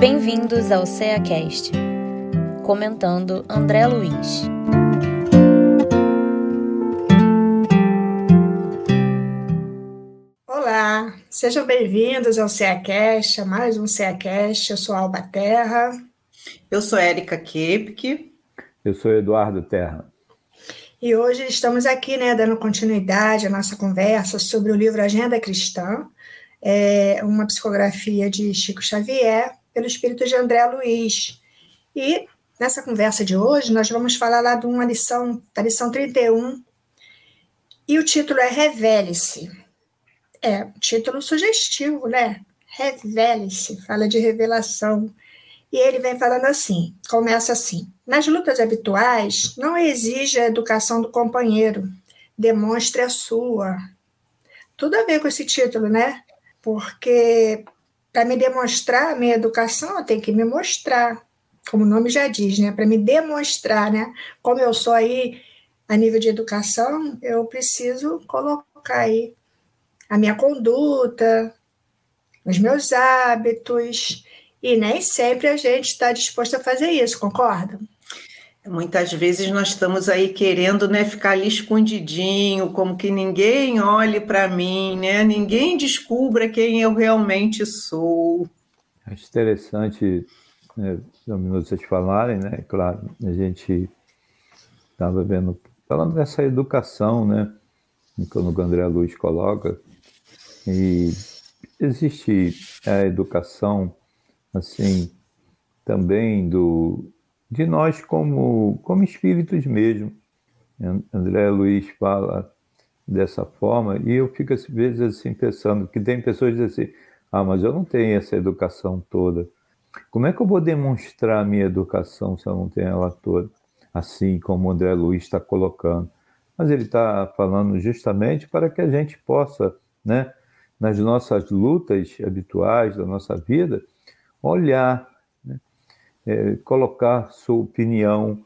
Bem-vindos ao CEACast, comentando André Luiz. Olá, sejam bem-vindos ao CEACast, a mais um CEACast. Eu sou Alba Terra. Eu sou Érica Kepke. Eu sou Eduardo Terra. E hoje estamos aqui, né, dando continuidade à nossa conversa sobre o livro Agenda Cristã, é uma psicografia de Chico Xavier, pelo espírito de André Luiz. E nessa conversa de hoje, nós vamos falar lá de uma lição, da lição 31, e o título é Revele-se. É, título sugestivo, né? Revele-se, fala de revelação. E ele vem falando assim, começa assim: nas lutas habituais, não exige a educação do companheiro, demonstre a sua. Tudo a ver com esse título, né? Porque para me demonstrar minha educação, eu tenho que me mostrar, como o nome já diz, né? Para me demonstrar, né? Como eu sou aí a nível de educação, eu preciso colocar aí a minha conduta, os meus hábitos, e nem sempre a gente está disposto a fazer isso, concorda? Muitas vezes nós estamos aí querendo né, ficar ali escondidinho, como que ninguém olhe para mim, né? ninguém descubra quem eu realmente sou. Acho interessante né, vocês falarem, né? Claro, a gente estava vendo, falando dessa educação, né? Quando o André Luiz coloca, e existe a educação assim, também do, de nós como, como espíritos mesmo. André Luiz fala dessa forma, e eu fico às vezes assim pensando que tem pessoas que dizem assim, ah, mas eu não tenho essa educação toda. Como é que eu vou demonstrar a minha educação se eu não tenho ela toda? Assim como o André Luiz está colocando. Mas ele está falando justamente para que a gente possa, né, nas nossas lutas habituais da nossa vida, olhar? É, colocar sua opinião,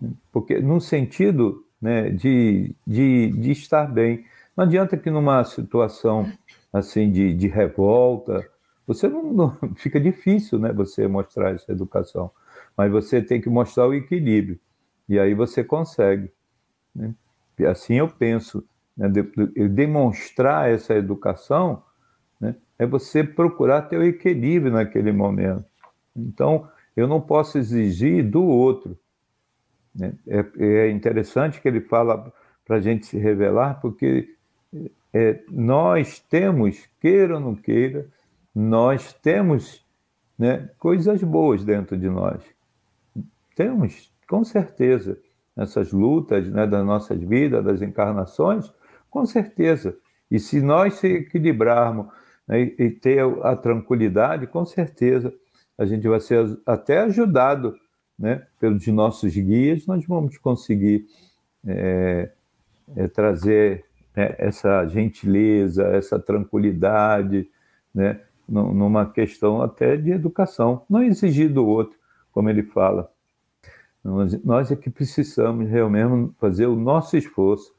né? porque no sentido né, de, de, de estar bem. Não adianta que numa situação assim de, de revolta, você não, não, fica difícil, né, você mostrar essa educação, mas você tem que mostrar o equilíbrio e aí você consegue. Né? E assim eu penso, né, de, de, demonstrar essa educação é você procurar ter o equilíbrio naquele momento. Então, eu não posso exigir do outro. Né? É, é interessante que ele fala para a gente se revelar, porque é, nós temos, queira ou não queira, nós temos né, coisas boas dentro de nós. Temos, com certeza, essas lutas né, das nossas vidas, das encarnações, com certeza. E se nós se equilibrarmos né, e ter a tranquilidade, com certeza a gente vai ser até ajudado né, pelos nossos guias, nós vamos conseguir é, é, trazer né, essa gentileza, essa tranquilidade, né, numa questão até de educação, não exigir do outro, como ele fala. Nós, nós é que precisamos realmente fazer o nosso esforço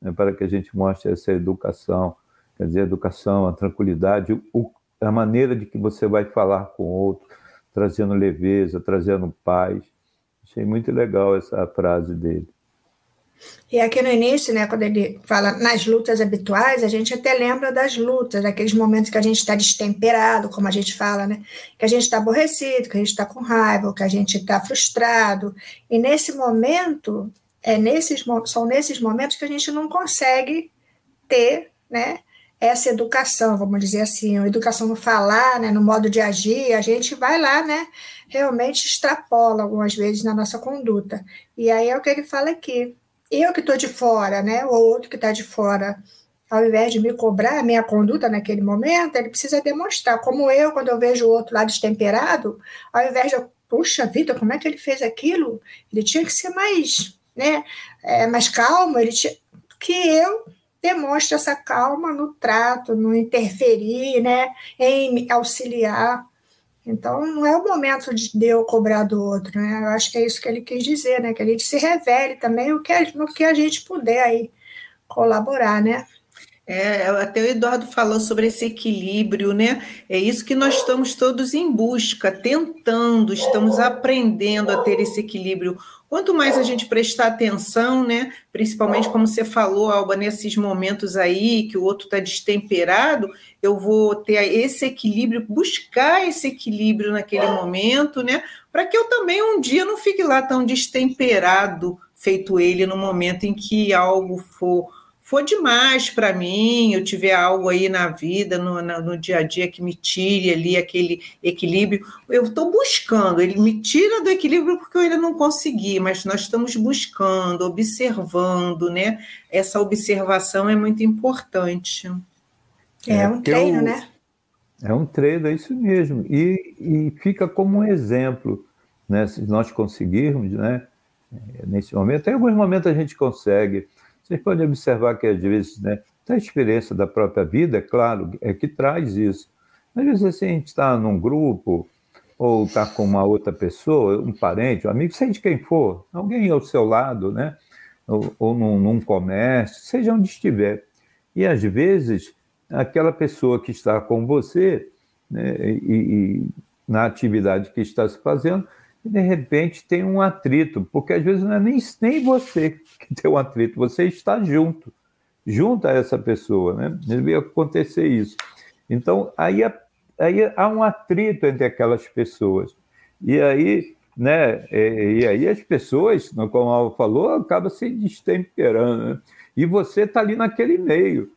né, para que a gente mostre essa educação, quer dizer, a educação, a tranquilidade, o, a maneira de que você vai falar com o outro, trazendo leveza, trazendo paz. Achei muito legal essa frase dele. E aqui no início, né, quando ele fala nas lutas habituais, a gente até lembra das lutas, daqueles momentos que a gente está destemperado, como a gente fala, né? Que a gente está aborrecido, que a gente está com raiva, que a gente está frustrado. E nesse momento, é nesses, são nesses momentos que a gente não consegue ter, né? Essa educação, vamos dizer assim, a educação no falar, né, no modo de agir, a gente vai lá, né, realmente extrapola algumas vezes na nossa conduta. E aí é o que ele fala aqui. Eu que estou de fora, né, ou outro que está de fora, ao invés de me cobrar a minha conduta naquele momento, ele precisa demonstrar. Como eu, quando eu vejo o outro lá destemperado, ao invés de, puxa vida, como é que ele fez aquilo? Ele tinha que ser mais, né, é, mais calmo, ele tinha que eu demonstre essa calma no trato, no interferir, né, em auxiliar. Então, não é o momento de eu cobrar do outro, né? Eu acho que é isso que ele quis dizer, né? Que a gente se revele também o que, no que a gente puder aí colaborar, né? É, até o Eduardo falou sobre esse equilíbrio, né? É isso que nós estamos todos em busca, tentando, estamos aprendendo a ter esse equilíbrio. Quanto mais a gente prestar atenção, né? Principalmente como você falou, Alba, nesses momentos aí que o outro está destemperado, eu vou ter esse equilíbrio, buscar esse equilíbrio naquele momento, né? Para que eu também um dia não fique lá tão destemperado, feito ele no momento em que algo for for demais para mim, eu tiver algo aí na vida, no, no, dia a dia que me tire ali aquele equilíbrio, eu estou buscando, ele me tira do equilíbrio porque eu ainda não consegui, mas nós estamos buscando, observando, né? Essa observação é muito importante. É, é um treino, eu, né? É um treino, é isso mesmo. E, e fica como um exemplo, né? Se nós conseguirmos, né? Nesse momento, em alguns momentos a gente consegue, vocês podem observar que, às vezes, né, a experiência da própria vida, é claro, é que traz isso. Às vezes, assim, a gente está num grupo, ou está com uma outra pessoa, um parente, um amigo, seja quem for, alguém ao seu lado, né? ou, ou num, num comércio, seja onde estiver. E, às vezes, aquela pessoa que está com você, né, e, e na atividade que está se fazendo, e de repente tem um atrito, porque às vezes não é nem, nem você que tem um atrito, você está junto, junto a essa pessoa, né? Deve acontecer isso. Então, aí, aí há um atrito entre aquelas pessoas. E aí, né, e, e aí as pessoas, como a Alva falou, acabam se destemperando, né? E você está ali naquele meio.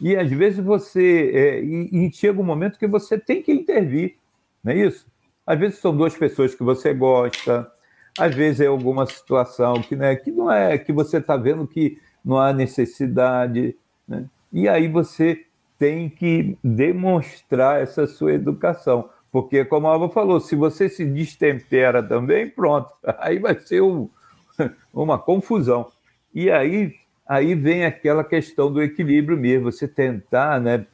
E às vezes você. É, e, e chega um momento que você tem que intervir, não é isso? Às vezes são duas pessoas que você gosta, às vezes é alguma situação que, né, que não é que você está vendo que não há necessidade, né? e aí você tem que demonstrar essa sua educação, porque como a Alva falou, se você se destempera também, pronto, aí vai ser um, uma confusão. E aí, aí vem aquela questão do equilíbrio mesmo, você tentar, né,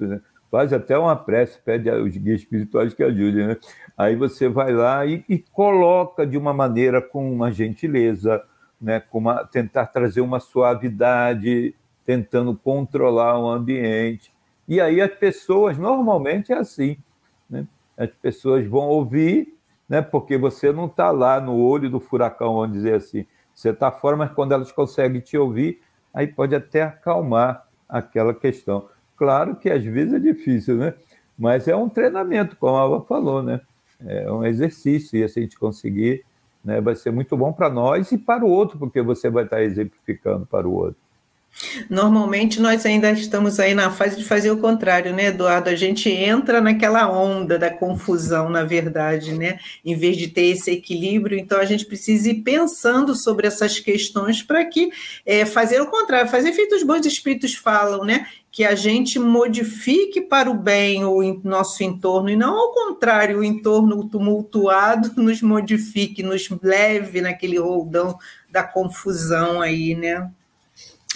faz até uma prece, pede aos guias espirituais que ajudem, né? Aí você vai lá e, e coloca de uma maneira com uma gentileza, né, com uma, tentar trazer uma suavidade, tentando controlar o ambiente. E aí as pessoas, normalmente é assim, né? as pessoas vão ouvir, né, porque você não está lá no olho do furacão, vamos dizer assim. Você está fora, mas quando elas conseguem te ouvir, aí pode até acalmar aquela questão. Claro que às vezes é difícil, né? Mas é um treinamento, como a Ava falou, né? é um exercício, e se a gente conseguir, né, vai ser muito bom para nós e para o outro, porque você vai estar exemplificando para o outro. Normalmente nós ainda estamos aí na fase de fazer o contrário, né, Eduardo? A gente entra naquela onda da confusão, na verdade, né? Em vez de ter esse equilíbrio, então a gente precisa ir pensando sobre essas questões para que é, fazer o contrário, fazer feito os bons espíritos falam, né? que a gente modifique para o bem o nosso entorno e não ao contrário, o entorno tumultuado nos modifique, nos leve naquele roldão da confusão aí, né?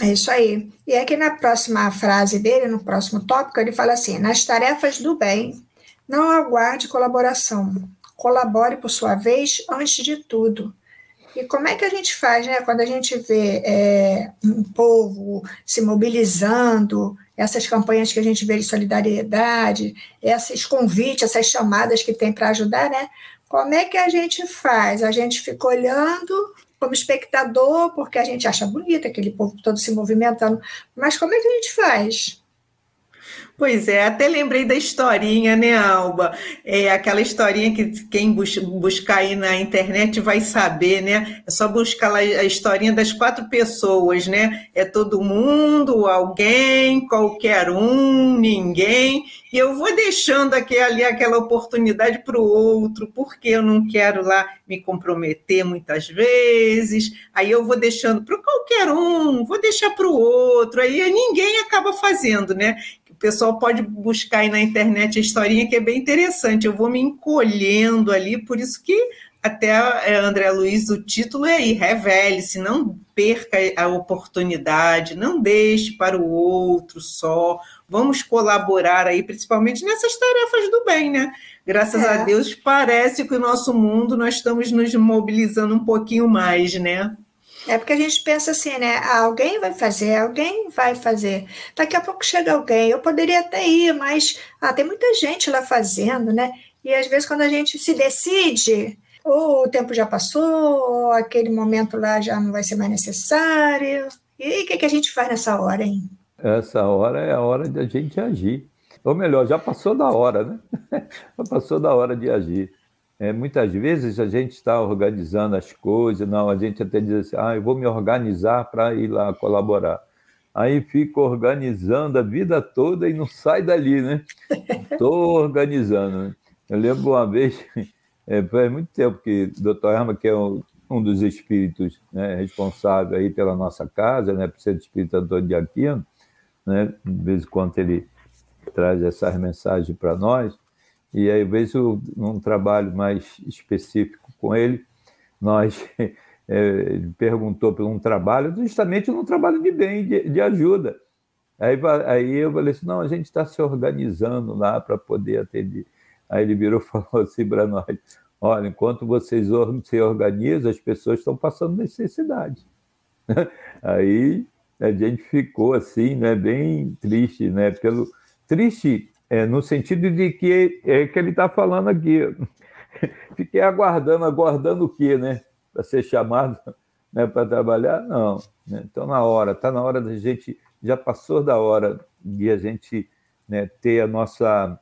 É isso aí. E aqui na próxima frase dele, no próximo tópico, ele fala assim: nas tarefas do bem, não aguarde colaboração. Colabore por sua vez antes de tudo. E como é que a gente faz, né, quando a gente vê é, um povo se mobilizando, essas campanhas que a gente vê de solidariedade, esses convites, essas chamadas que tem para ajudar, né? Como é que a gente faz? A gente fica olhando como espectador, porque a gente acha bonito aquele povo todo se movimentando, mas como é que a gente faz? Pois é, até lembrei da historinha, né, Alba? É aquela historinha que quem bus buscar aí na internet vai saber, né? É só buscar lá a historinha das quatro pessoas, né? É todo mundo, alguém, qualquer um, ninguém. E eu vou deixando aqui, ali aquela oportunidade para o outro, porque eu não quero lá me comprometer muitas vezes. Aí eu vou deixando para qualquer um, vou deixar para o outro. Aí ninguém acaba fazendo, né? Pessoal pode buscar aí na internet a historinha que é bem interessante. Eu vou me encolhendo ali, por isso que até é, André Luiz, o título é aí, revele-se, não perca a oportunidade, não deixe para o outro só. Vamos colaborar aí, principalmente nessas tarefas do bem, né? Graças é. a Deus, parece que o nosso mundo nós estamos nos mobilizando um pouquinho mais, né? É porque a gente pensa assim, né? Ah, alguém vai fazer, alguém vai fazer. Daqui a pouco chega alguém. Eu poderia até ir, mas ah, tem muita gente lá fazendo, né? E às vezes quando a gente se decide, ou o tempo já passou, ou aquele momento lá já não vai ser mais necessário. E o que, que a gente faz nessa hora, hein? Essa hora é a hora de a gente agir. Ou melhor, já passou da hora, né? já passou da hora de agir. É, muitas vezes a gente está organizando as coisas, não, a gente até diz assim, ah, eu vou me organizar para ir lá colaborar. Aí fica organizando a vida toda e não sai dali, né? Estou organizando. Né? Eu lembro uma vez, é, faz muito tempo que o doutor Erma, que é um, um dos espíritos né, responsável aí pela nossa casa, né, por ser espírito Antônio de Aquino, né, de vez em quando ele traz essas mensagens para nós, e aí, vezes, num trabalho mais específico com ele, nós é, perguntou por um trabalho, justamente num trabalho de bem, de, de ajuda. Aí, aí eu falei assim, não, a gente está se organizando lá para poder atender. Aí ele virou e falou assim para nós, olha, enquanto vocês se organizam, as pessoas estão passando necessidade. Aí a gente ficou assim, né, bem triste, né, pelo triste é, no sentido de que é que ele está falando aqui. Fiquei aguardando, aguardando o quê, né? Para ser chamado né, para trabalhar? Não. Né? Então, na hora, está na hora da gente, já passou da hora de a gente né, ter a nossa.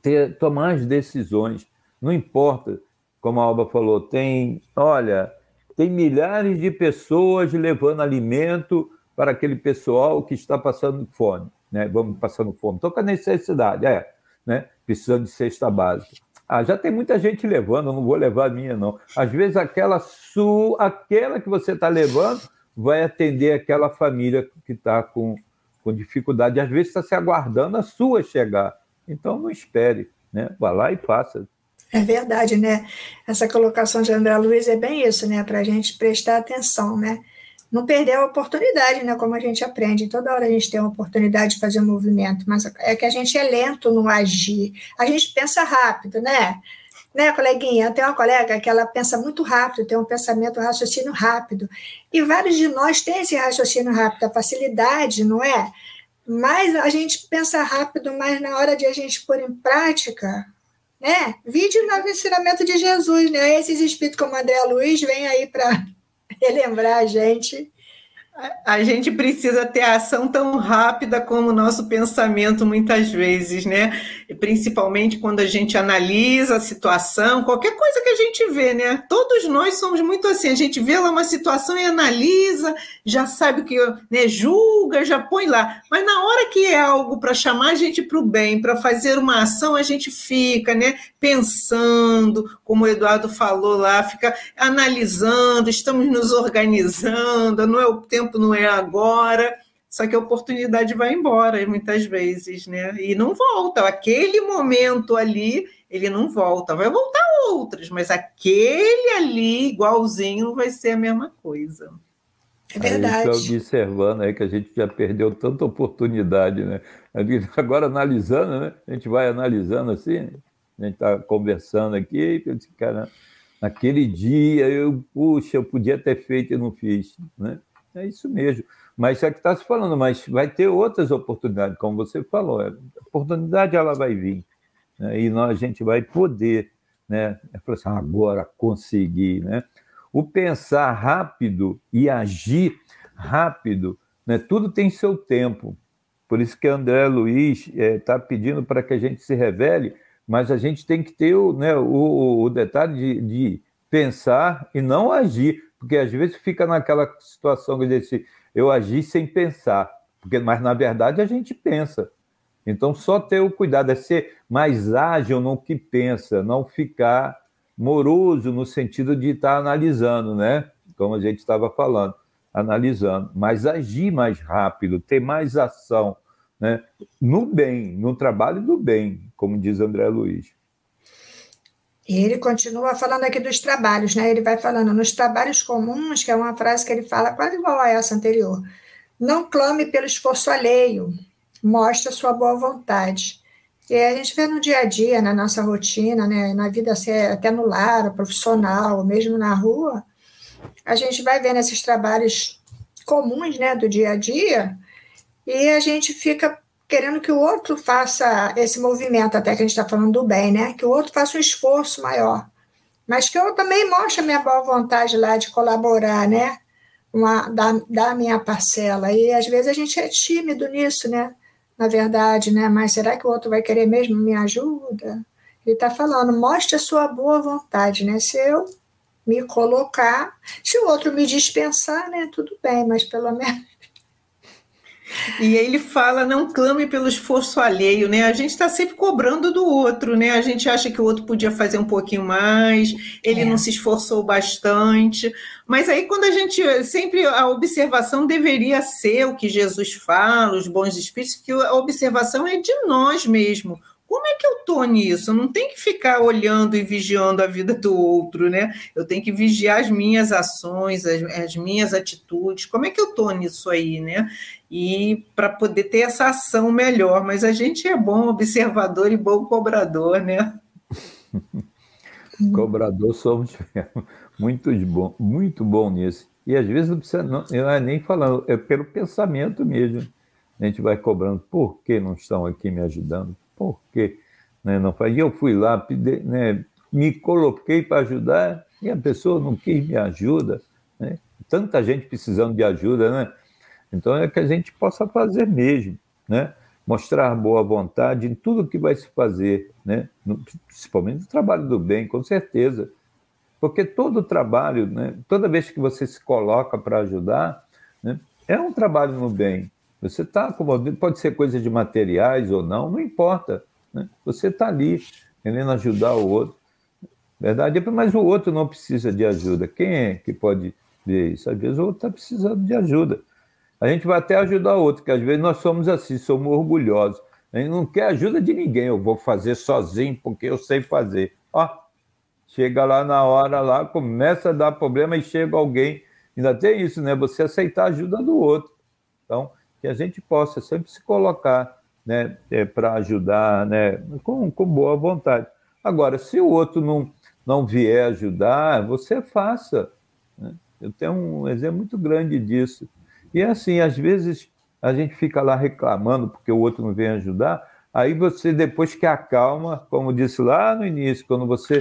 Ter, tomar as decisões. Não importa, como a Alba falou, tem, olha, tem milhares de pessoas levando alimento para aquele pessoal que está passando fome né? Vamos passando fome. Estou com a necessidade, é, né? Precisando de cesta básica. Ah, já tem muita gente levando, eu não vou levar a minha, não. Às vezes aquela sua, aquela que você está levando vai atender aquela família que está com, com dificuldade. Às vezes está se aguardando a sua chegar. Então não espere, né? Vá lá e faça. É verdade, né? Essa colocação de André Luiz é bem isso, né? Para a gente prestar atenção, né? Não perder a oportunidade, né? Como a gente aprende. Toda hora a gente tem uma oportunidade de fazer um movimento, mas é que a gente é lento no agir. A gente pensa rápido, né? Né, coleguinha? Tem uma colega que ela pensa muito rápido, tem um pensamento, um raciocínio rápido. E vários de nós têm esse raciocínio rápido, a facilidade, não é? Mas a gente pensa rápido, mas na hora de a gente pôr em prática, né? Vídeo no ensinamento de Jesus, né? Esses espíritos como André Luiz vêm aí para relembrar a gente a gente precisa ter ação tão rápida como o nosso pensamento, muitas vezes, né? Principalmente quando a gente analisa a situação, qualquer coisa que a gente vê, né? Todos nós somos muito assim, a gente vê lá uma situação e analisa, já sabe o que, né? Julga, já põe lá. Mas na hora que é algo para chamar a gente para o bem, para fazer uma ação, a gente fica, né? Pensando, como o Eduardo falou lá, fica analisando, estamos nos organizando, não é o tempo tempo, não é agora. Só que a oportunidade vai embora muitas vezes, né? E não volta. Aquele momento ali, ele não volta. Vai voltar outras, mas aquele ali, igualzinho, vai ser a mesma coisa. É verdade. Aí, observando aí que a gente já perdeu tanta oportunidade, né? Agora analisando, né? A gente vai analisando assim, a gente está conversando aqui, e eu disse, cara, naquele dia eu, puxa, eu podia ter feito e não fiz, né? É isso mesmo. Mas é que está se falando, mas vai ter outras oportunidades, como você falou. A oportunidade ela vai vir. Né? E nós, a gente vai poder, né? É assim, agora conseguir, né? O pensar rápido e agir rápido, né? Tudo tem seu tempo. Por isso que André Luiz está é, tá pedindo para que a gente se revele, mas a gente tem que ter o, né, o, o detalhe de, de pensar e não agir porque às vezes fica naquela situação que disse, eu agi sem pensar, porque mas na verdade a gente pensa. Então só ter o cuidado é ser mais ágil no que pensa, não ficar moroso no sentido de estar analisando, né? Como a gente estava falando, analisando, mas agir mais rápido, ter mais ação, né? No bem, no trabalho do bem, como diz André Luiz. E ele continua falando aqui dos trabalhos, né? Ele vai falando nos trabalhos comuns, que é uma frase que ele fala quase igual a essa anterior. Não clame pelo esforço alheio, mostre a sua boa vontade. E a gente vê no dia a dia, na nossa rotina, né, na vida assim, até no lar, profissional, mesmo na rua, a gente vai vendo esses trabalhos comuns, né, do dia a dia, e a gente fica querendo que o outro faça esse movimento, até que a gente está falando do bem, né? Que o outro faça um esforço maior. Mas que eu também mostre a minha boa vontade lá de colaborar, né? Uma, da, da minha parcela. E às vezes a gente é tímido nisso, né? Na verdade, né? Mas será que o outro vai querer mesmo me ajuda? Ele está falando, mostre a sua boa vontade, né? Se eu me colocar, se o outro me dispensar, né? Tudo bem, mas pelo menos e ele fala, não clame pelo esforço alheio, né? A gente está sempre cobrando do outro, né? A gente acha que o outro podia fazer um pouquinho mais, ele é. não se esforçou bastante. Mas aí, quando a gente. Sempre a observação deveria ser o que Jesus fala, os bons espíritos, que a observação é de nós mesmo. Como é que eu estou nisso? Eu não tenho que ficar olhando e vigiando a vida do outro, né? Eu tenho que vigiar as minhas ações, as, as minhas atitudes. Como é que eu estou nisso aí, né? E para poder ter essa ação melhor. Mas a gente é bom observador e bom cobrador, né? cobrador somos muito bom, muito bom nisso. E às vezes não precisa, não, eu é nem falando, é pelo pensamento mesmo. A gente vai cobrando, por que não estão aqui me ajudando? Por quê? Né, não faz. E eu fui lá, né, me coloquei para ajudar e a pessoa não quis me ajuda. Né? Tanta gente precisando de ajuda, né? Então é que a gente possa fazer mesmo, né? Mostrar boa vontade em tudo que vai se fazer, né? Principalmente no trabalho do bem, com certeza. Porque todo trabalho, né? Toda vez que você se coloca para ajudar, né? É um trabalho no bem, você está acomodando, pode ser coisa de materiais ou não, não importa. Né? Você está ali querendo ajudar o outro. Verdade, mas o outro não precisa de ajuda. Quem é que pode ver isso? Às vezes o outro está precisando de ajuda. A gente vai até ajudar o outro, que às vezes nós somos assim, somos orgulhosos. A gente não quer ajuda de ninguém, eu vou fazer sozinho porque eu sei fazer. Ó, chega lá na hora lá, começa a dar problema e chega alguém. Ainda tem isso, né? Você aceitar a ajuda do outro. Então, que a gente possa sempre se colocar né, é, para ajudar né, com, com boa vontade. Agora, se o outro não, não vier ajudar, você faça. Né? Eu tenho um exemplo muito grande disso. E assim, às vezes a gente fica lá reclamando porque o outro não vem ajudar, aí você, depois que acalma, como disse lá no início, quando você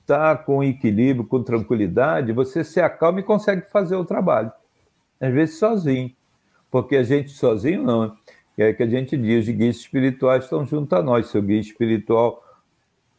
está com equilíbrio, com tranquilidade, você se acalma e consegue fazer o trabalho. Às vezes sozinho porque a gente sozinho não. É que a gente diz, os guias espirituais estão junto a nós. Seu guia espiritual,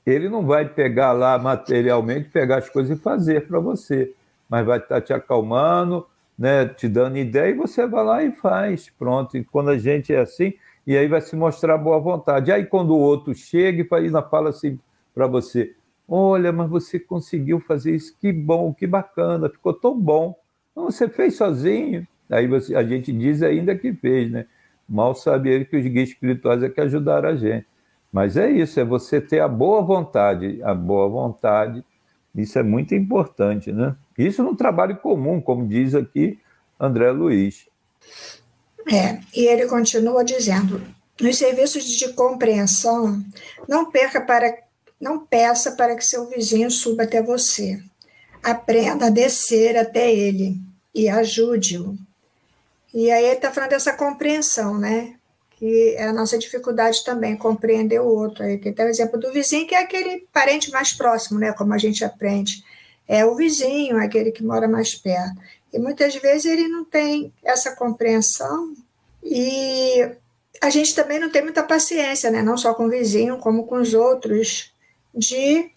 ele não vai pegar lá materialmente, pegar as coisas e fazer para você, mas vai estar tá te acalmando, né, te dando ideia e você vai lá e faz. Pronto. E quando a gente é assim, e aí vai se mostrar boa vontade. Aí quando o outro chega e ainda fala assim para você, olha, mas você conseguiu fazer isso, que bom, que bacana, ficou tão bom. Você fez sozinho, Aí você, a gente diz ainda que fez, né? Mal sabe ele que os guias espirituais é que ajudaram a gente. Mas é isso, é você ter a boa vontade, a boa vontade, isso é muito importante, né? Isso no trabalho comum, como diz aqui André Luiz. É, e ele continua dizendo: nos serviços de compreensão, não perca para não peça para que seu vizinho suba até você. Aprenda a descer até ele e ajude-o. E aí ele está falando dessa compreensão, né? Que é a nossa dificuldade também, compreender o outro. Aí tem o exemplo do vizinho, que é aquele parente mais próximo, né? Como a gente aprende. É o vizinho, aquele que mora mais perto. E muitas vezes ele não tem essa compreensão e a gente também não tem muita paciência, né? Não só com o vizinho, como com os outros, de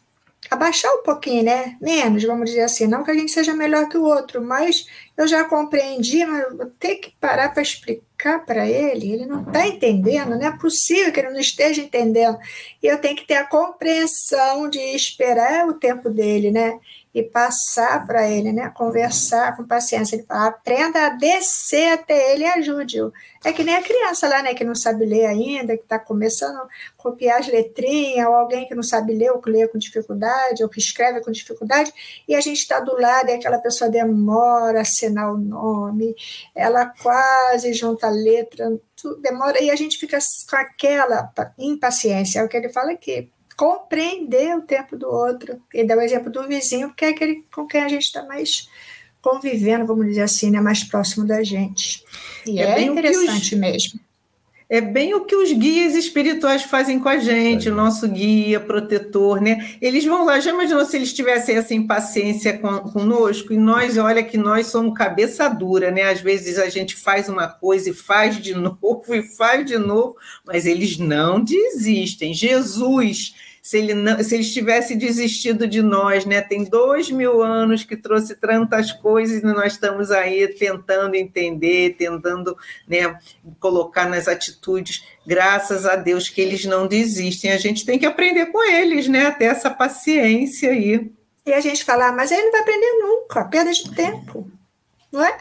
abaixar um pouquinho, né? Menos, vamos dizer assim. Não que a gente seja melhor que o outro, mas eu já compreendi, mas vou ter que parar para explicar para ele. Ele não está entendendo, não é possível que ele não esteja entendendo. E eu tenho que ter a compreensão de esperar o tempo dele, né? E passar para ele, né? Conversar com paciência. Ele fala, aprenda a descer até ele e ajude-o. É que nem a criança lá, né? Que não sabe ler ainda, que está começando a copiar as letrinhas, ou alguém que não sabe ler, ou que lê com dificuldade, ou que escreve com dificuldade, e a gente está do lado e aquela pessoa demora a assinar o nome, ela quase junta a letra, demora, e a gente fica com aquela impaciência. É o que ele fala aqui compreender o tempo do outro. E dá o exemplo do vizinho, porque é aquele com quem a gente está mais convivendo, vamos dizer assim, né, mais próximo da gente. E é, é interessante os, mesmo. É bem o que os guias espirituais fazem com a gente, é. o nosso guia, protetor, né? Eles vão lá, já imaginou se eles tivessem essa impaciência com, conosco? E nós, olha que nós somos cabeça dura, né? Às vezes a gente faz uma coisa e faz de novo e faz de novo, mas eles não desistem. Jesus se ele, não, se ele tivesse desistido de nós, né? Tem dois mil anos que trouxe tantas coisas e nós estamos aí tentando entender, tentando né, colocar nas atitudes. Graças a Deus que eles não desistem. A gente tem que aprender com eles, né? Ter essa paciência aí. E a gente fala, ah, mas ele não vai aprender nunca, perda de tempo, não é?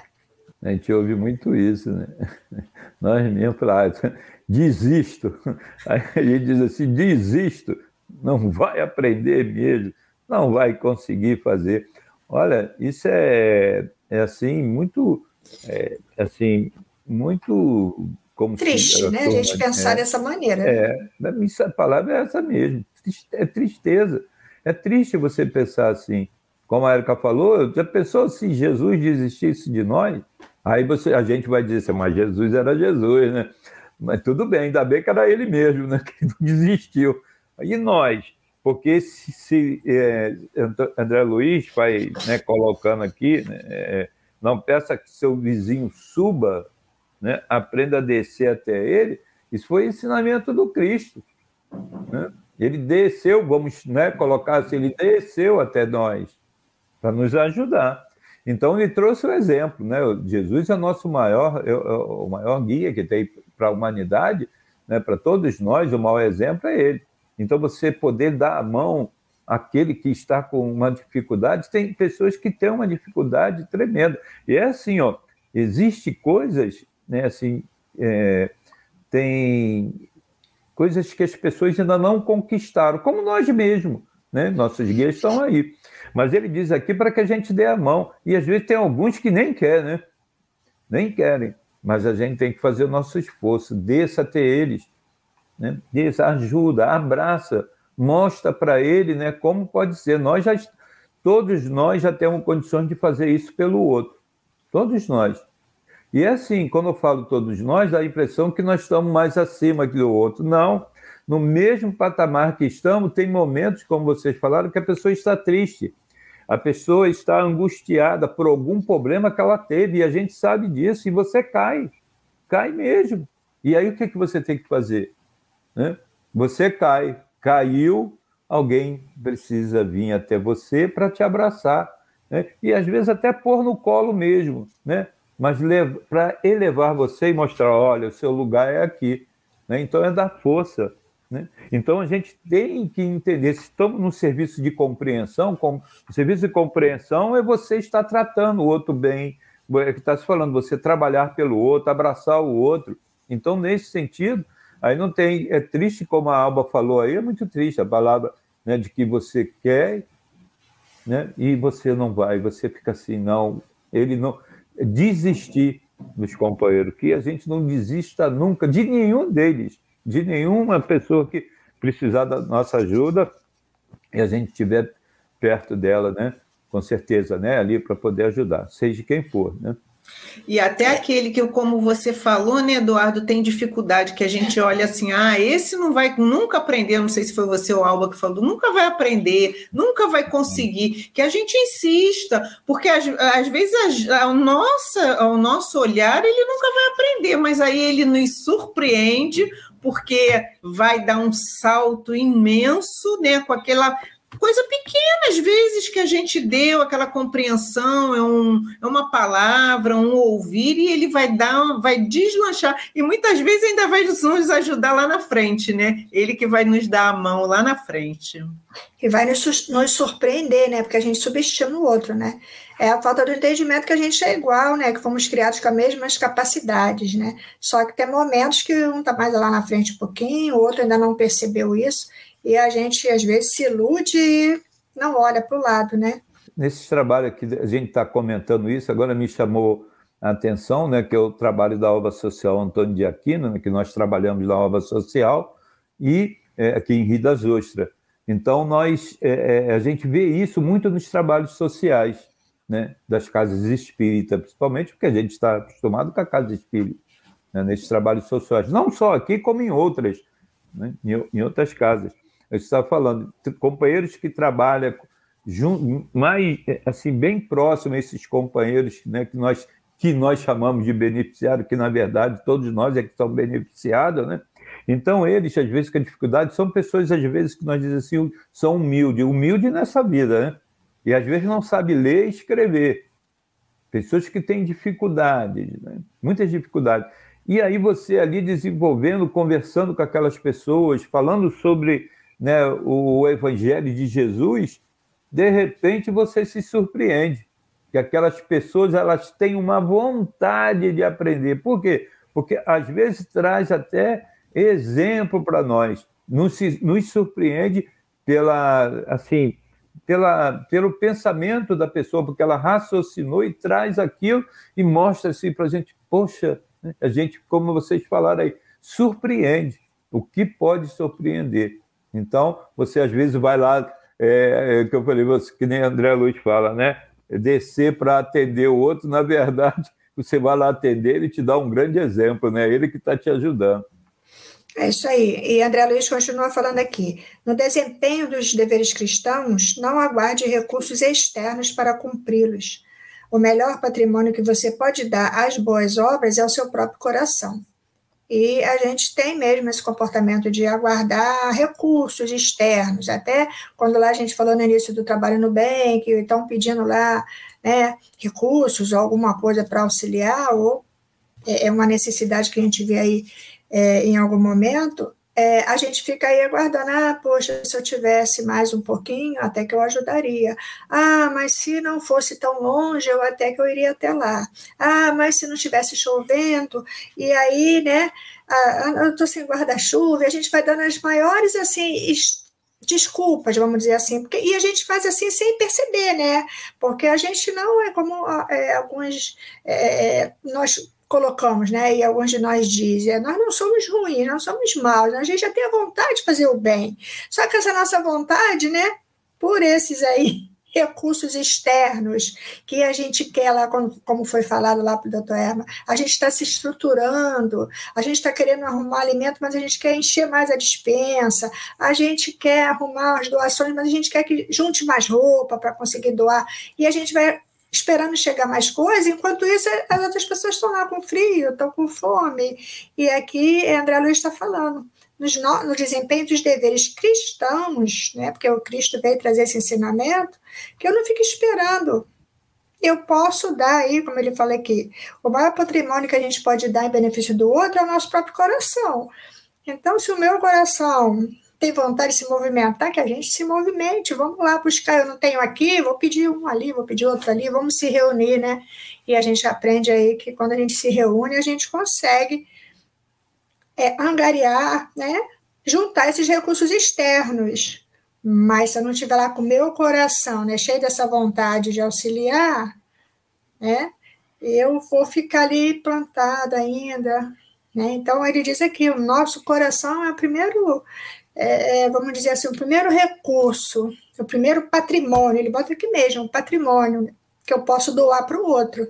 A gente ouve muito isso, né? Nós mesmos falamos, ah, desisto. Aí a gente diz assim, desisto não vai aprender mesmo, não vai conseguir fazer. Olha, isso é, é assim, muito, é, assim, muito como triste, né? A gente pensar é, dessa maneira. É, a palavra é essa mesmo, é tristeza. É triste você pensar assim. Como a Erika falou, já pensou se Jesus desistisse de nós? Aí você, a gente vai dizer assim, mas Jesus era Jesus, né? Mas tudo bem, ainda bem que era ele mesmo, né? Que não desistiu. E nós? Porque se, se é, André Luiz vai né, colocando aqui, né, é, não peça que seu vizinho suba, né, aprenda a descer até ele, isso foi ensinamento do Cristo. Né? Ele desceu, vamos né, colocar assim, ele desceu até nós para nos ajudar. Então ele trouxe o exemplo, né? Jesus é nosso maior, é, é o maior guia que tem para a humanidade, né? Para todos nós, o maior exemplo é ele. Então, você poder dar a mão àquele que está com uma dificuldade, tem pessoas que têm uma dificuldade tremenda. E é assim, ó, existe coisas, né, assim, é, tem coisas que as pessoas ainda não conquistaram, como nós mesmos, né? Nossos guias estão aí. Mas ele diz aqui para que a gente dê a mão. E às vezes tem alguns que nem querem, né? Nem querem. Mas a gente tem que fazer o nosso esforço, desça até eles, né? Diz, ajuda, abraça, mostra para ele né, como pode ser. Nós já, todos nós já temos condições de fazer isso pelo outro. Todos nós. E é assim, quando eu falo todos nós, dá a impressão que nós estamos mais acima que o outro. Não. No mesmo patamar que estamos, tem momentos, como vocês falaram, que a pessoa está triste. A pessoa está angustiada por algum problema que ela teve, e a gente sabe disso, e você cai. Cai mesmo. E aí o que, que você tem que fazer? Né? Você cai, caiu, alguém precisa vir até você para te abraçar. Né? E às vezes até pôr no colo mesmo, né? mas para elevar você e mostrar: olha, o seu lugar é aqui. Né? Então é dar força. Né? Então a gente tem que entender, se estamos no serviço de compreensão, com, o serviço de compreensão é você estar tratando o outro bem, é que está se falando, você trabalhar pelo outro, abraçar o outro. Então, nesse sentido, Aí não tem, é triste como a Alba falou aí, é muito triste a palavra né, de que você quer né, e você não vai, você fica assim, não, ele não. Desistir dos companheiros, que a gente não desista nunca de nenhum deles, de nenhuma pessoa que precisar da nossa ajuda e a gente estiver perto dela, né? Com certeza, né? Ali para poder ajudar, seja quem for, né? E até aquele que, como você falou, né, Eduardo, tem dificuldade, que a gente olha assim, ah, esse não vai nunca aprender, não sei se foi você ou Alba que falou, nunca vai aprender, nunca vai conseguir, que a gente insista, porque às, às vezes a, a nossa, o nosso olhar, ele nunca vai aprender, mas aí ele nos surpreende, porque vai dar um salto imenso, né, com aquela coisa pequena, às vezes, que a gente deu, aquela compreensão, é, um, é uma palavra, um ouvir, e ele vai dar, vai deslanchar, e muitas vezes ainda vai nos ajudar lá na frente, né? Ele que vai nos dar a mão lá na frente. E vai nos, nos surpreender, né? Porque a gente subestima o outro, né? É a falta do entendimento que a gente é igual, né? Que fomos criados com as mesmas capacidades, né? Só que tem momentos que um está mais lá na frente um pouquinho, o outro ainda não percebeu isso, e a gente às vezes se ilude e não olha para o lado, né? Nesse trabalho aqui, a gente está comentando isso, agora me chamou a atenção, né, que é o trabalho da obra social Antônio de Aquino, né, que nós trabalhamos na obra social, e é, aqui em Rio das Ostras. Então, nós, é, é, a gente vê isso muito nos trabalhos sociais, né, das casas espíritas, principalmente porque a gente está acostumado com a casa espírita, né, nesses trabalhos sociais, não só aqui, como em outras, né, em, em, outras casas. Eu estava falando, companheiros que trabalham junto, mais, assim, bem próximo a esses companheiros né, que, nós, que nós chamamos de beneficiário, que na verdade todos nós é que são beneficiados, né? Então, eles, às vezes, com a dificuldade, são pessoas, às vezes, que nós dizemos assim, são humildes, humilde nessa vida, né? E às vezes não sabe ler e escrever. Pessoas que têm dificuldades, né? muitas dificuldades. E aí você ali desenvolvendo, conversando com aquelas pessoas, falando sobre né, o Evangelho de Jesus, de repente você se surpreende que aquelas pessoas elas têm uma vontade de aprender. Por quê? Porque às vezes traz até exemplo para nós, nos, nos surpreende pela assim pela, pelo pensamento da pessoa, porque ela raciocinou e traz aquilo e mostra assim para a gente, poxa, né, a gente, como vocês falaram aí, surpreende. O que pode surpreender? Então, você às vezes vai lá, é, é que eu falei, você, que nem André Luiz fala, né? Descer para atender o outro, na verdade, você vai lá atender, ele te dá um grande exemplo, né? Ele que está te ajudando. É isso aí. E André Luiz continua falando aqui. No desempenho dos deveres cristãos, não aguarde recursos externos para cumpri-los. O melhor patrimônio que você pode dar às boas obras é o seu próprio coração. E a gente tem mesmo esse comportamento de aguardar recursos externos. Até quando lá a gente falou no início do trabalho no bem, que estão pedindo lá né, recursos ou alguma coisa para auxiliar, ou é, é uma necessidade que a gente vê aí é, em algum momento, é, a gente fica aí aguardando, ah, poxa, se eu tivesse mais um pouquinho, até que eu ajudaria. Ah, mas se não fosse tão longe, eu até que eu iria até lá. Ah, mas se não estivesse chovendo, e aí, né, ah, eu estou sem guarda-chuva, e a gente vai dando as maiores, assim, desculpas, vamos dizer assim, porque, e a gente faz assim sem perceber, né? Porque a gente não é como é, alguns é, nós colocamos, né? E alguns de nós dizem, nós não somos ruins, não somos maus, a gente já tem a vontade de fazer o bem. Só que essa nossa vontade, né? Por esses aí recursos externos que a gente quer lá, como foi falado lá para o doutor Erma, a gente está se estruturando, a gente está querendo arrumar alimento, mas a gente quer encher mais a dispensa, a gente quer arrumar as doações, mas a gente quer que junte mais roupa para conseguir doar, e a gente vai esperando chegar mais coisa, enquanto isso as outras pessoas estão lá com frio, estão com fome. E aqui André Luiz está falando. Nos, no desempenho dos deveres cristãos, né, porque o Cristo veio trazer esse ensinamento, que eu não fico esperando. Eu posso dar aí, como ele fala aqui, o maior patrimônio que a gente pode dar em benefício do outro é o nosso próprio coração. Então, se o meu coração tem vontade de se movimentar, que a gente se movimente, vamos lá buscar, eu não tenho aqui, vou pedir um ali, vou pedir outro ali, vamos se reunir, né? E a gente aprende aí que quando a gente se reúne, a gente consegue é, angariar, né? Juntar esses recursos externos. Mas se eu não estiver lá com o meu coração, né, cheio dessa vontade de auxiliar, né? Eu vou ficar ali plantada ainda, né? Então, ele diz aqui: o nosso coração é o primeiro é, é, vamos dizer assim, o primeiro recurso, o primeiro patrimônio, ele bota aqui mesmo, patrimônio que eu posso doar para o outro.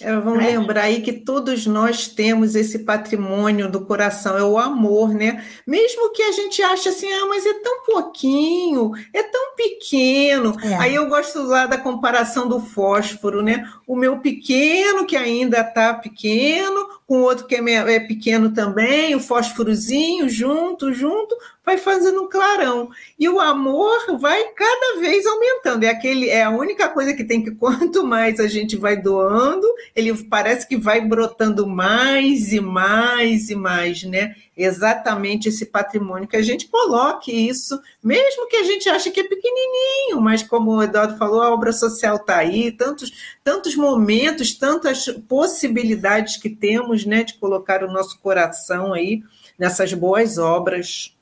É, vamos é. lembrar aí que todos nós temos esse patrimônio do coração, é o amor, né? Mesmo que a gente ache assim, ah, mas é tão pouquinho, é tão pequeno. É. Aí eu gosto lá da comparação do fósforo, né? O meu pequeno, que ainda está pequeno, com outro que é, é pequeno também, o fósforozinho, junto, junto, vai fazendo um clarão. E o amor vai cada vez aumentando. É, aquele, é a única coisa que tem que, quanto mais a gente vai doando, ele parece que vai brotando mais e mais e mais, né? Exatamente esse patrimônio que a gente coloque isso, mesmo que a gente ache que é pequenininho, mas como o Eduardo falou, a obra social está aí, tantos, tantos momentos, tantas possibilidades que temos né, de colocar o nosso coração aí nessas boas obras.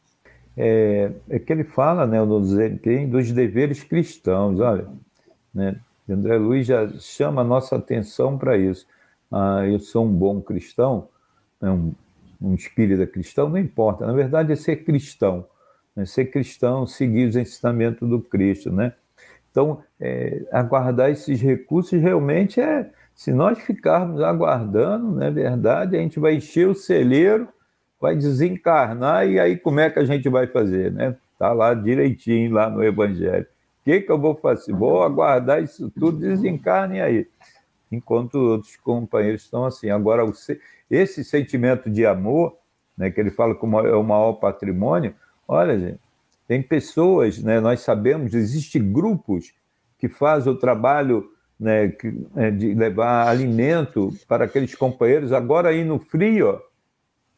É, é que ele fala né, dos deveres cristãos, olha, né, André Luiz já chama a nossa atenção para isso. Ah, eu sou um bom cristão, né, um, um espírita cristão, não importa, na verdade é ser cristão, né, ser cristão, seguir os ensinamentos do Cristo, né? Então, é, aguardar esses recursos realmente é, se nós ficarmos aguardando, não é verdade, a gente vai encher o celeiro, vai desencarnar e aí como é que a gente vai fazer, né? Está lá direitinho lá no Evangelho. O que, que eu vou fazer? Vou aguardar isso tudo, desencarne aí. Enquanto outros companheiros estão assim. Agora, esse sentimento de amor, né, que ele fala como é o maior patrimônio, olha, gente, tem pessoas, né, nós sabemos, existem grupos que fazem o trabalho né, que, é, de levar alimento para aqueles companheiros, agora aí no frio,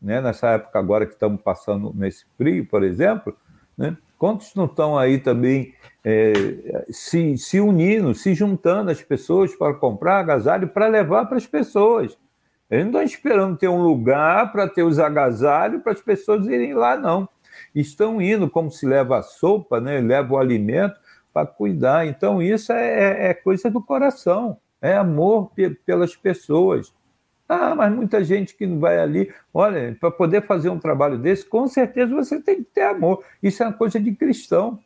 né, nessa época agora que estamos passando nesse frio, por exemplo, né, quantos não estão aí também é, se, se unindo, se juntando as pessoas para comprar agasalho para levar para as pessoas? Eles não estão esperando ter um lugar para ter os agasalhos para as pessoas irem lá, não estão indo, como se leva a sopa, né? leva o alimento para cuidar. Então, isso é, é, é coisa do coração, é amor pelas pessoas. Ah, mas muita gente que vai ali, olha, para poder fazer um trabalho desse, com certeza você tem que ter amor. Isso é uma coisa de cristão.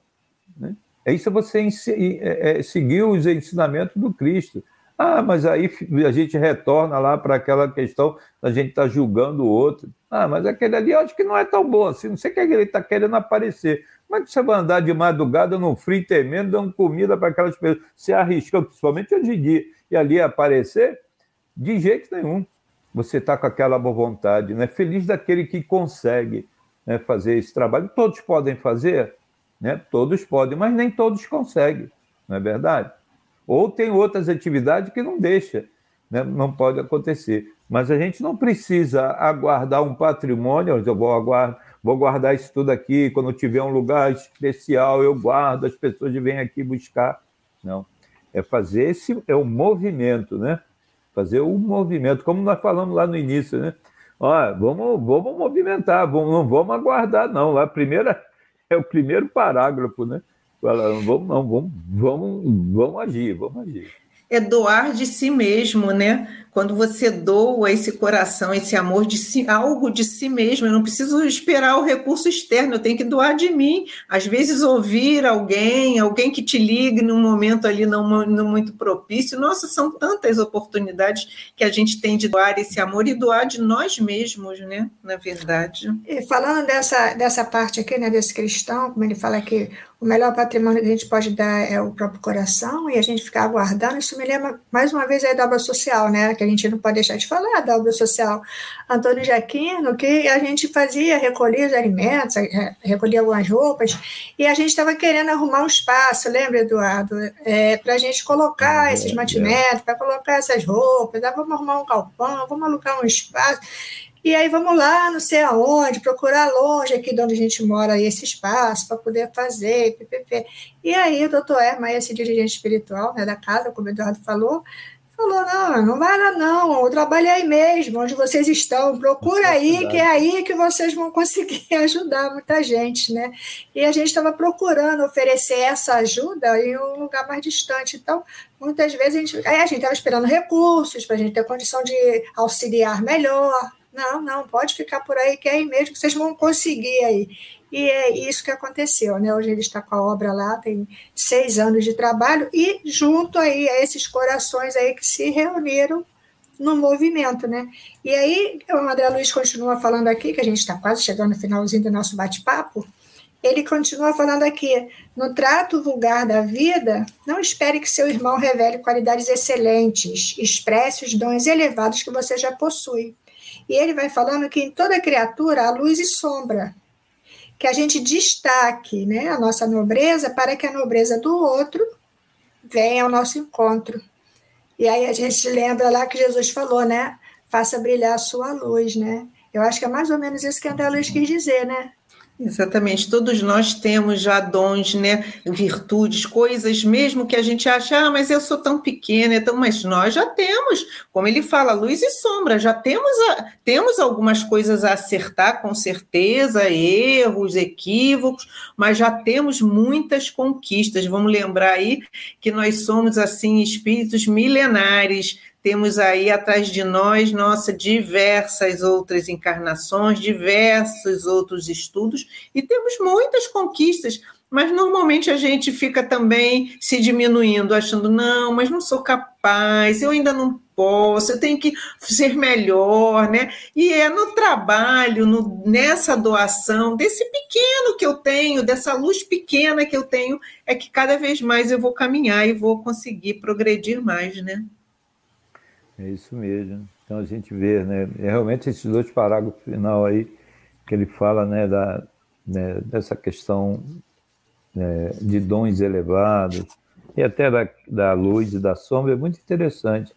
Né? É isso você é, é, seguir os ensinamentos do Cristo. Ah, mas aí a gente retorna lá para aquela questão da gente estar tá julgando o outro. Ah, mas aquele ali eu acho que não é tão bom assim, não sei o que ele está querendo aparecer. É que você vai andar de madrugada no frio tremendo, dando comida para aquelas pessoas, se arriscando, principalmente hoje em dia, e ali aparecer? De jeito nenhum. Você está com aquela boa vontade, né? feliz daquele que consegue né, fazer esse trabalho. Todos podem fazer, né? todos podem, mas nem todos conseguem, não é verdade? Ou tem outras atividades que não deixa, né? não pode acontecer. Mas a gente não precisa aguardar um patrimônio, eu vou, aguardar, vou guardar isso tudo aqui, quando tiver um lugar especial eu guardo, as pessoas vêm aqui buscar. Não. É fazer esse, é o movimento, né? Fazer o movimento, como nós falamos lá no início, né? Ó, vamos, vamos movimentar, vamos, não vamos aguardar, não. Lá, primeira, é o primeiro parágrafo, né? Fala, vamos, não, vamos, vamos, vamos agir, vamos agir. É doar de si mesmo, né? Quando você doa esse coração, esse amor de si, algo de si mesmo, eu não preciso esperar o recurso externo, eu tenho que doar de mim. Às vezes ouvir alguém, alguém que te ligue num momento ali não, não muito propício. Nossa, são tantas oportunidades que a gente tem de doar esse amor e doar de nós mesmos, né? Na verdade. E falando dessa, dessa parte aqui, né, desse cristão, como ele fala que o melhor patrimônio que a gente pode dar é o próprio coração e a gente ficar aguardando, isso me lembra mais uma vez aí da obra social, né? que a gente não pode deixar de falar, da obra social Antônio Jaquino, que a gente fazia, recolhia os alimentos, é, recolhia algumas roupas, e a gente estava querendo arrumar um espaço, lembra, Eduardo? É, para a gente colocar ah, esses mantimentos, para colocar essas roupas, ah, vamos arrumar um galpão, vamos alugar um espaço. E aí vamos lá, não sei aonde, procurar longe aqui de onde a gente mora esse espaço para poder fazer, ppp. E aí o doutor Erma, esse dirigente espiritual né, da casa, como o Eduardo falou, Falou, não, não vai lá não, eu trabalho aí mesmo, onde vocês estão, procura aí, que é aí que vocês vão conseguir ajudar muita gente, né? E a gente estava procurando oferecer essa ajuda em um lugar mais distante, então, muitas vezes a gente a gente estava esperando recursos para a gente ter condição de auxiliar melhor, não, não, pode ficar por aí, que é aí mesmo que vocês vão conseguir aí. E é isso que aconteceu, né? Hoje ele está com a obra lá, tem seis anos de trabalho, e junto aí a esses corações aí que se reuniram no movimento, né? E aí, o André Luiz continua falando aqui, que a gente está quase chegando no finalzinho do nosso bate-papo, ele continua falando aqui: no trato vulgar da vida, não espere que seu irmão revele qualidades excelentes, expresse os dons elevados que você já possui. E ele vai falando que em toda criatura há luz e sombra, que a gente destaque né, a nossa nobreza para que a nobreza do outro venha ao nosso encontro. E aí a gente lembra lá que Jesus falou, né? Faça brilhar a sua luz, né? Eu acho que é mais ou menos isso que André Luiz quis dizer, né? Exatamente, todos nós temos já dons, né, virtudes, coisas mesmo que a gente acha, ah, mas eu sou tão pequena, então, mas nós já temos, como ele fala, luz e sombra, já temos, a, temos algumas coisas a acertar, com certeza, erros, equívocos, mas já temos muitas conquistas. Vamos lembrar aí que nós somos, assim, espíritos milenares, temos aí atrás de nós, nossa, diversas outras encarnações, diversos outros estudos, e temos muitas conquistas, mas normalmente a gente fica também se diminuindo, achando, não, mas não sou capaz, eu ainda não posso, eu tenho que ser melhor, né? E é no trabalho, no, nessa doação, desse pequeno que eu tenho, dessa luz pequena que eu tenho, é que cada vez mais eu vou caminhar e vou conseguir progredir mais, né? É isso mesmo. Então a gente vê, né? É realmente esses dois parágrafos final aí que ele fala, né, da, né, dessa questão né, de dons elevados e até da, da luz e da sombra é muito interessante.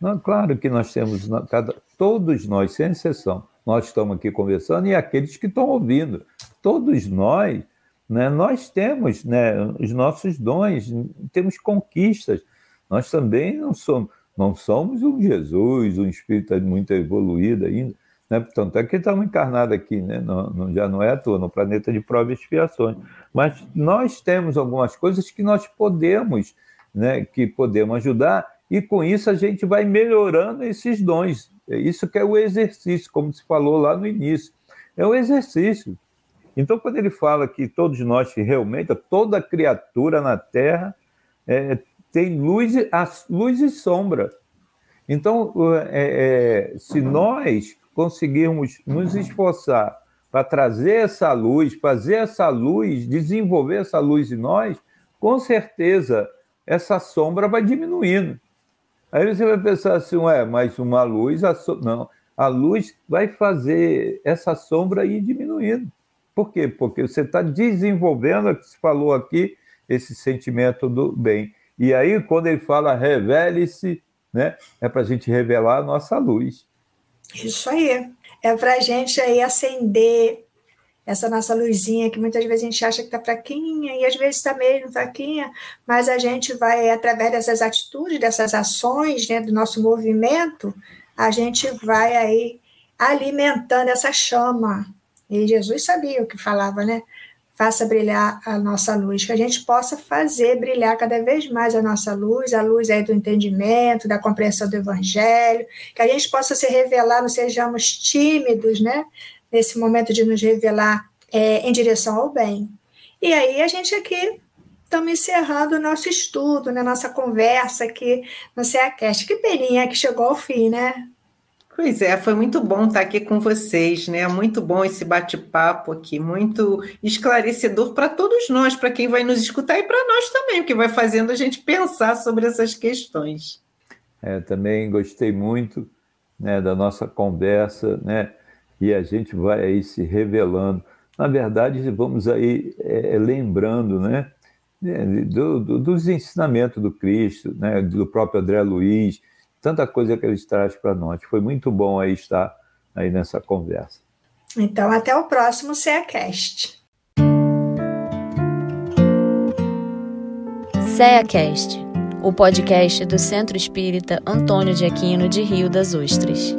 Não, claro que nós temos, cada, todos nós, sem exceção, nós estamos aqui conversando e aqueles que estão ouvindo, todos nós, né, nós temos né, os nossos dons, temos conquistas. Nós também não somos, não somos um Jesus, um espírito muito evoluído ainda. Né? Tanto é que estamos encarnados aqui, né? Não, não, já não é à toa, no planeta de provas e expiações. Mas nós temos algumas coisas que nós podemos, né? que podemos ajudar, e com isso a gente vai melhorando esses dons. É isso que é o exercício, como se falou lá no início. É o exercício. Então, quando ele fala que todos nós, realmente, toda criatura na Terra é, tem luz, luz e sombra. Então, é, é, se nós conseguirmos nos esforçar para trazer essa luz, fazer essa luz, desenvolver essa luz em nós, com certeza essa sombra vai diminuindo. Aí você vai pensar assim, ué, mas uma luz, a so... não, a luz vai fazer essa sombra ir diminuindo. Por quê? Porque você está desenvolvendo, que se falou aqui, esse sentimento do bem. E aí, quando ele fala revele-se, né, é para a gente revelar a nossa luz. Isso aí. É para a gente aí acender essa nossa luzinha que muitas vezes a gente acha que está fraquinha e às vezes está mesmo fraquinha, mas a gente vai, através dessas atitudes, dessas ações, né, do nosso movimento, a gente vai aí alimentando essa chama. E Jesus sabia o que falava, né? Faça brilhar a nossa luz, que a gente possa fazer brilhar cada vez mais a nossa luz, a luz aí do entendimento, da compreensão do evangelho, que a gente possa se revelar, não sejamos tímidos, né? Nesse momento de nos revelar é, em direção ao bem. E aí a gente aqui estamos encerrando o nosso estudo, né, nossa conversa aqui no CEACast. Que peninha que chegou ao fim, né? Pois é, foi muito bom estar aqui com vocês, né? Muito bom esse bate-papo aqui, muito esclarecedor para todos nós, para quem vai nos escutar e para nós também, que vai fazendo a gente pensar sobre essas questões. É, também gostei muito né, da nossa conversa, né? E a gente vai aí se revelando. Na verdade, vamos aí é, lembrando, né? Do, do, dos ensinamentos do Cristo, né, do próprio André Luiz, tanta coisa que eles trazem para nós. Foi muito bom aí estar aí nessa conversa. Então, até o próximo CEACast. CEACast, o podcast do Centro Espírita Antônio de Aquino de Rio das Ostras.